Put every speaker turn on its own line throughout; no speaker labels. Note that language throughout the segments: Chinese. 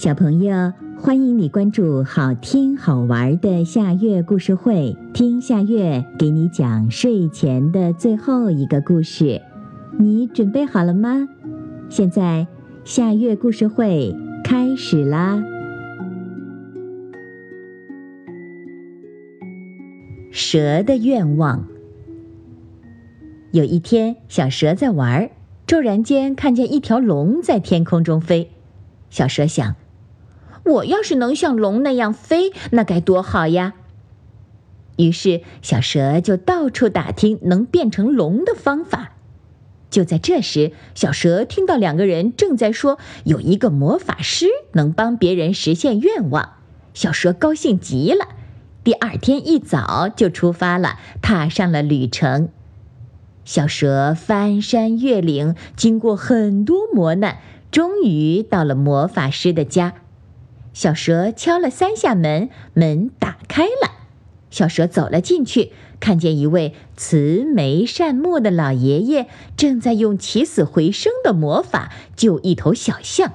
小朋友，欢迎你关注好听好玩的夏月故事会，听夏月给你讲睡前的最后一个故事。你准备好了吗？现在夏月故事会开始啦！蛇的愿望。有一天，小蛇在玩儿，骤然间看见一条龙在天空中飞。小蛇想。我要是能像龙那样飞，那该多好呀！于是小蛇就到处打听能变成龙的方法。就在这时，小蛇听到两个人正在说有一个魔法师能帮别人实现愿望。小蛇高兴极了，第二天一早就出发了，踏上了旅程。小蛇翻山越岭，经过很多磨难，终于到了魔法师的家。小蛇敲了三下门，门打开了。小蛇走了进去，看见一位慈眉善目的老爷爷正在用起死回生的魔法救一头小象。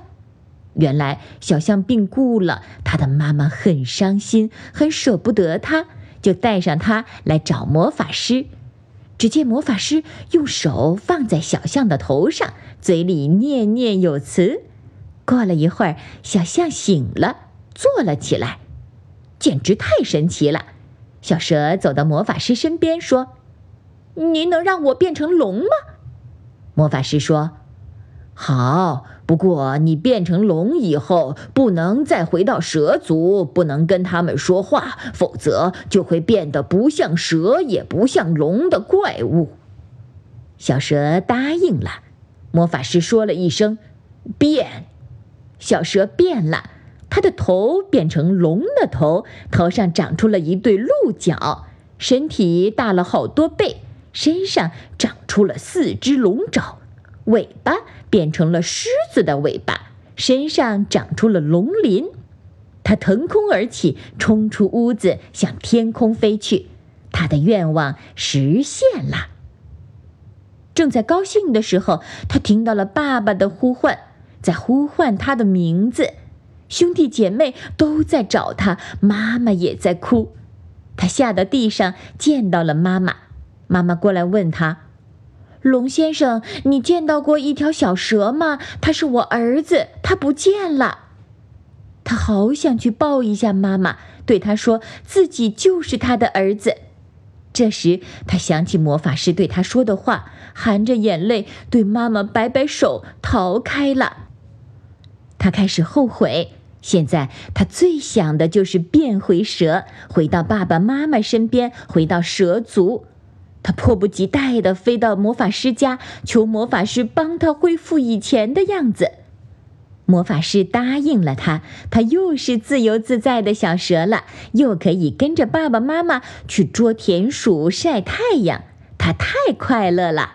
原来小象病故了，他的妈妈很伤心，很舍不得他，就带上他来找魔法师。只见魔法师用手放在小象的头上，嘴里念念有词。过了一会儿，小象醒了，坐了起来，简直太神奇了。小蛇走到魔法师身边说：“您能让我变成龙吗？”魔法师说：“好，不过你变成龙以后，不能再回到蛇族，不能跟他们说话，否则就会变得不像蛇也不像龙的怪物。”小蛇答应了。魔法师说了一声：“变。”小蛇变了，它的头变成龙的头，头上长出了一对鹿角，身体大了好多倍，身上长出了四只龙爪，尾巴变成了狮子的尾巴，身上长出了龙鳞。它腾空而起，冲出屋子，向天空飞去。它的愿望实现了。正在高兴的时候，他听到了爸爸的呼唤。在呼唤他的名字，兄弟姐妹都在找他，妈妈也在哭。他下到地上，见到了妈妈。妈妈过来问他：“龙先生，你见到过一条小蛇吗？他是我儿子，他不见了。”他好想去抱一下妈妈，对他说自己就是他的儿子。这时，他想起魔法师对他说的话，含着眼泪对妈妈摆摆手，逃开了。他开始后悔，现在他最想的就是变回蛇，回到爸爸妈妈身边，回到蛇族。他迫不及待地飞到魔法师家，求魔法师帮他恢复以前的样子。魔法师答应了他，他又是自由自在的小蛇了，又可以跟着爸爸妈妈去捉田鼠、晒太阳，他太快乐了。